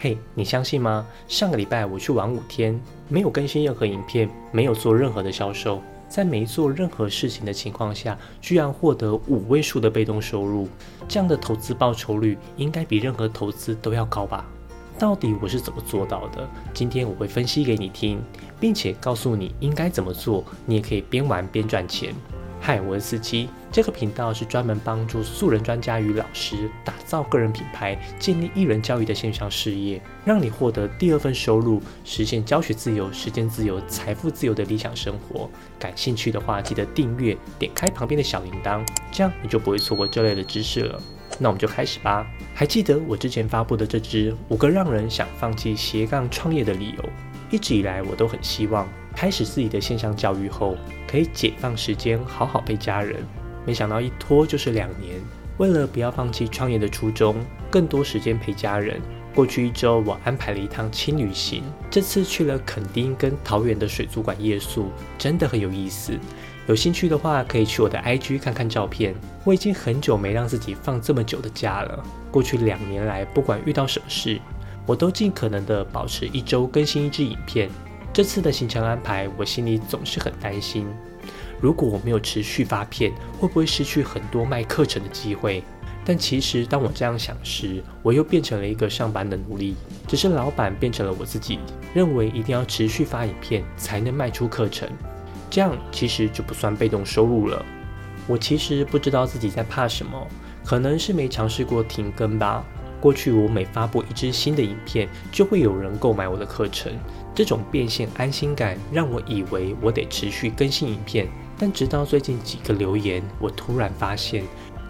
嘿，你相信吗？上个礼拜我去玩五天，没有更新任何影片，没有做任何的销售，在没做任何事情的情况下，居然获得五位数的被动收入，这样的投资报酬率应该比任何投资都要高吧？到底我是怎么做到的？今天我会分析给你听，并且告诉你应该怎么做，你也可以边玩边赚钱。嗨，我是司机。这个频道是专门帮助素人专家与老师打造个人品牌、建立艺人教育的线上事业，让你获得第二份收入，实现教学自由、时间自由、财富自由的理想生活。感兴趣的话，记得订阅，点开旁边的小铃铛，这样你就不会错过这类的知识了。那我们就开始吧。还记得我之前发布的这支五个让人想放弃斜杠创业的理由？一直以来，我都很希望。开始自己的线上教育后，可以解放时间，好好陪家人。没想到一拖就是两年。为了不要放弃创业的初衷，更多时间陪家人。过去一周，我安排了一趟轻旅行。这次去了垦丁跟桃园的水族馆夜宿，真的很有意思。有兴趣的话，可以去我的 IG 看看照片。我已经很久没让自己放这么久的假了。过去两年来，不管遇到什么事，我都尽可能的保持一周更新一支影片。这次的行程安排，我心里总是很担心。如果我没有持续发片，会不会失去很多卖课程的机会？但其实当我这样想时，我又变成了一个上班的奴隶。只是老板变成了我自己，认为一定要持续发影片才能卖出课程，这样其实就不算被动收入了。我其实不知道自己在怕什么，可能是没尝试过停更吧。过去我每发布一支新的影片，就会有人购买我的课程。这种变现安心感让我以为我得持续更新影片，但直到最近几个留言，我突然发现，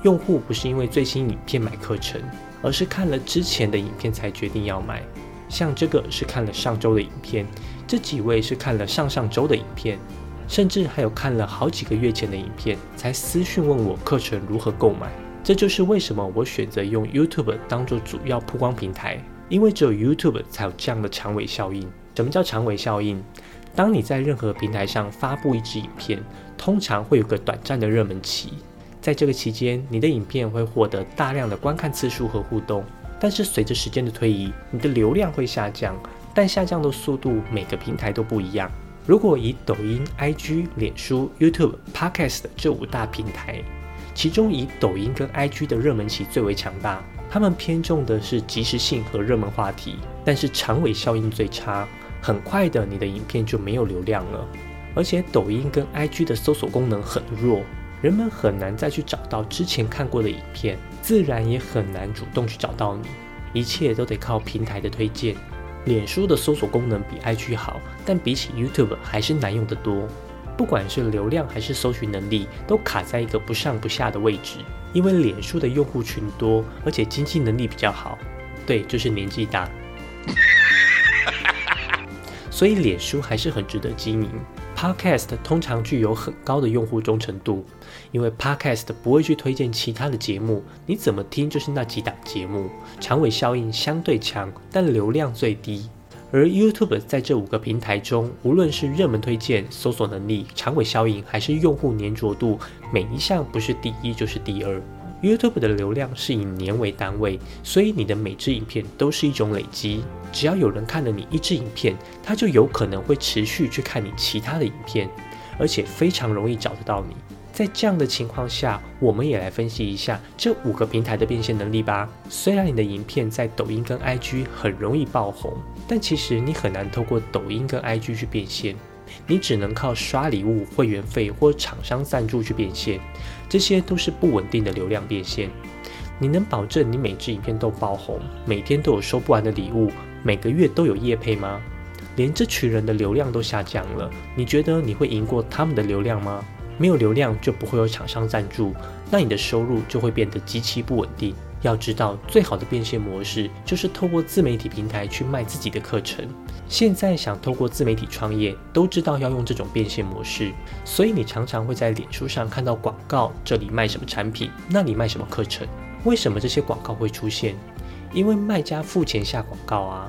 用户不是因为最新影片买课程，而是看了之前的影片才决定要买。像这个是看了上周的影片，这几位是看了上上周的影片，甚至还有看了好几个月前的影片才私讯问我课程如何购买。这就是为什么我选择用 YouTube 当做主要曝光平台，因为只有 YouTube 才有这样的长尾效应。什么叫长尾效应？当你在任何平台上发布一支影片，通常会有个短暂的热门期，在这个期间，你的影片会获得大量的观看次数和互动。但是随着时间的推移，你的流量会下降，但下降的速度每个平台都不一样。如果以抖音、IG、脸书、YouTube、Podcast 这五大平台，其中以抖音跟 IG 的热门期最为强大，他们偏重的是即时性和热门话题，但是长尾效应最差。很快的，你的影片就没有流量了，而且抖音跟 IG 的搜索功能很弱，人们很难再去找到之前看过的影片，自然也很难主动去找到你，一切都得靠平台的推荐。脸书的搜索功能比 IG 好，但比起 YouTube 还是难用得多。不管是流量还是搜寻能力，都卡在一个不上不下的位置。因为脸书的用户群多，而且经济能力比较好，对，就是年纪大。所以脸书还是很值得经营。Podcast 通常具有很高的用户忠诚度，因为 Podcast 不会去推荐其他的节目，你怎么听就是那几档节目，长尾效应相对强，但流量最低。而 YouTube 在这五个平台中，无论是热门推荐、搜索能力、长尾效应，还是用户粘着度，每一项不是第一就是第二。YouTube 的流量是以年为单位，所以你的每支影片都是一种累积。只要有人看了你一支影片，他就有可能会持续去看你其他的影片，而且非常容易找得到你。在这样的情况下，我们也来分析一下这五个平台的变现能力吧。虽然你的影片在抖音跟 IG 很容易爆红，但其实你很难透过抖音跟 IG 去变现。你只能靠刷礼物、会员费或厂商赞助去变现，这些都是不稳定的流量变现。你能保证你每支影片都爆红，每天都有收不完的礼物，每个月都有业配吗？连这群人的流量都下降了，你觉得你会赢过他们的流量吗？没有流量就不会有厂商赞助，那你的收入就会变得极其不稳定。要知道，最好的变现模式就是透过自媒体平台去卖自己的课程。现在想透过自媒体创业，都知道要用这种变现模式，所以你常常会在脸书上看到广告，这里卖什么产品，那里卖什么课程。为什么这些广告会出现？因为卖家付钱下广告啊。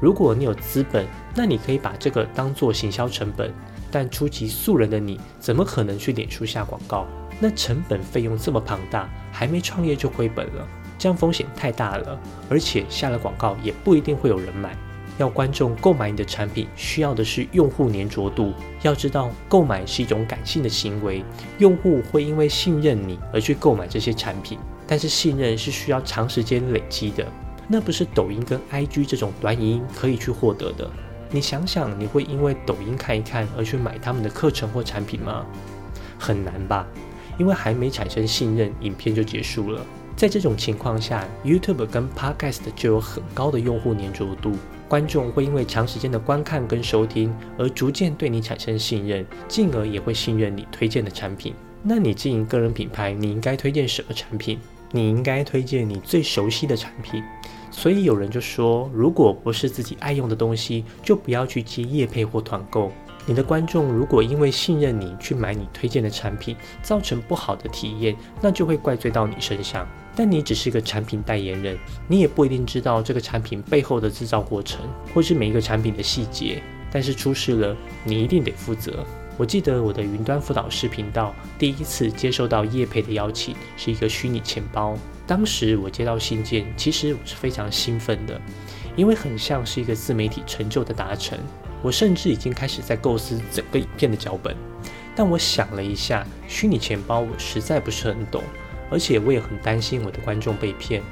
如果你有资本，那你可以把这个当做行销成本。但初级素人的你，怎么可能去脸书下广告？那成本费用这么庞大，还没创业就亏本了。这样风险太大了，而且下了广告也不一定会有人买。要观众购买你的产品，需要的是用户粘着度。要知道，购买是一种感性的行为，用户会因为信任你而去购买这些产品。但是信任是需要长时间累积的，那不是抖音跟 IG 这种短影音可以去获得的。你想想，你会因为抖音看一看而去买他们的课程或产品吗？很难吧，因为还没产生信任，影片就结束了。在这种情况下，YouTube 跟 Podcast 就有很高的用户粘着度。观众会因为长时间的观看跟收听而逐渐对你产生信任，进而也会信任你推荐的产品。那你经营个人品牌，你应该推荐什么产品？你应该推荐你最熟悉的产品。所以有人就说，如果不是自己爱用的东西，就不要去接业配或团购。你的观众如果因为信任你去买你推荐的产品，造成不好的体验，那就会怪罪到你身上。但你只是一个产品代言人，你也不一定知道这个产品背后的制造过程，或是每一个产品的细节。但是出事了，你一定得负责。我记得我的云端辅导师频道第一次接受到叶培的邀请，是一个虚拟钱包。当时我接到信件，其实我是非常兴奋的，因为很像是一个自媒体成就的达成。我甚至已经开始在构思整个影片的脚本。但我想了一下，虚拟钱包我实在不是很懂。而且我也很担心我的观众被骗，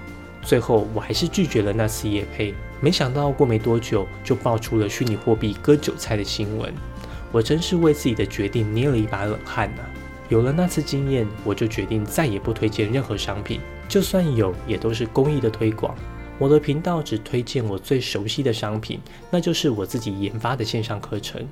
最后我还是拒绝了那次夜配。没想到过没多久就爆出了虚拟货币割韭菜的新闻，我真是为自己的决定捏了一把冷汗呐。有了那次经验，我就决定再也不推荐任何商品，就算有，也都是公益的推广。我的频道只推荐我最熟悉的商品，那就是我自己研发的线上课程。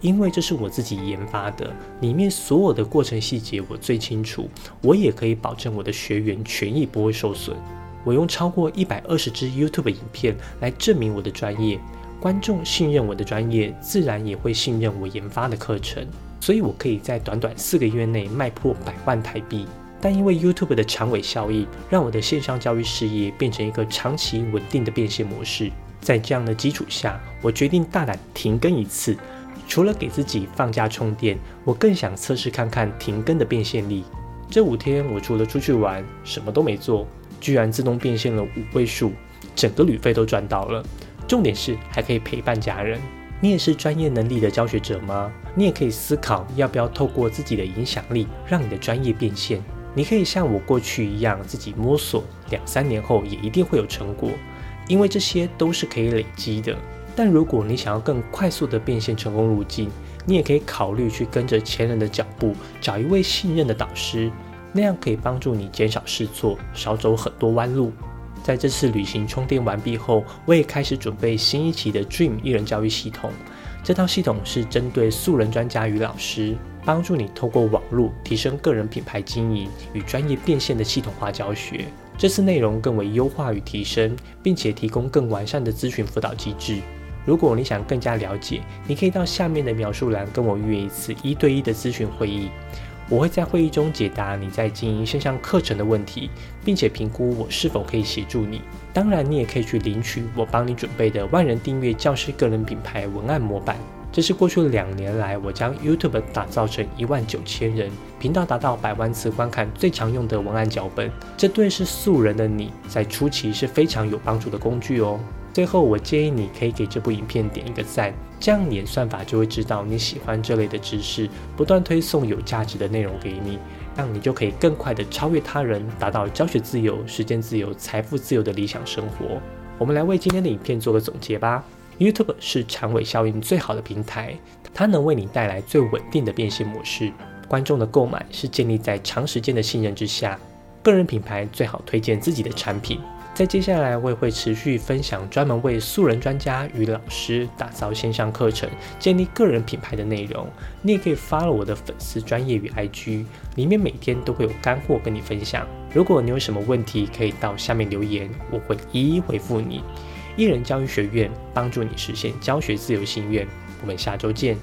因为这是我自己研发的，里面所有的过程细节我最清楚，我也可以保证我的学员权益不会受损。我用超过一百二十支 YouTube 影片来证明我的专业，观众信任我的专业，自然也会信任我研发的课程。所以我可以在短短四个月内卖破百万台币。但因为 YouTube 的长尾效应，让我的线上教育事业变成一个长期稳定的变现模式。在这样的基础下，我决定大胆停更一次。除了给自己放假充电，我更想测试看看停更的变现力。这五天我除了出去玩，什么都没做，居然自动变现了五位数，整个旅费都赚到了。重点是还可以陪伴家人。你也是专业能力的教学者吗？你也可以思考要不要透过自己的影响力，让你的专业变现。你可以像我过去一样自己摸索，两三年后也一定会有成果，因为这些都是可以累积的。但如果你想要更快速的变现成功路径，你也可以考虑去跟着前人的脚步，找一位信任的导师，那样可以帮助你减少试错，少走很多弯路。在这次旅行充电完毕后，我也开始准备新一期的 Dream 艺人教育系统。这套系统是针对素人专家与老师，帮助你透过网络提升个人品牌经营与专业变现的系统化教学。这次内容更为优化与提升，并且提供更完善的咨询辅导机制。如果你想更加了解，你可以到下面的描述栏跟我预约一次一对一的咨询会议，我会在会议中解答你在经营线上课程的问题，并且评估我是否可以协助你。当然，你也可以去领取我帮你准备的万人订阅教师个人品牌文案模板。这是过去两年来我将 YouTube 打造成一万九千人频道达到百万次观看最常用的文案脚本，这对是素人的你在初期是非常有帮助的工具哦。最后，我建议你可以给这部影片点一个赞，这样演算法就会知道你喜欢这类的知识，不断推送有价值的内容给你，让你就可以更快的超越他人，达到教学自由、时间自由、财富自由的理想生活。我们来为今天的影片做个总结吧。YouTube 是长尾效应最好的平台，它能为你带来最稳定的变现模式。观众的购买是建立在长时间的信任之下，个人品牌最好推荐自己的产品。在接下来，我也会持续分享专门为素人专家与老师打造线上课程、建立个人品牌的内容。你也可以发了我的粉丝专业与 IG，里面每天都会有干货跟你分享。如果你有什么问题，可以到下面留言，我会一一回复你。艺人教育学院帮助你实现教学自由心愿。我们下周见。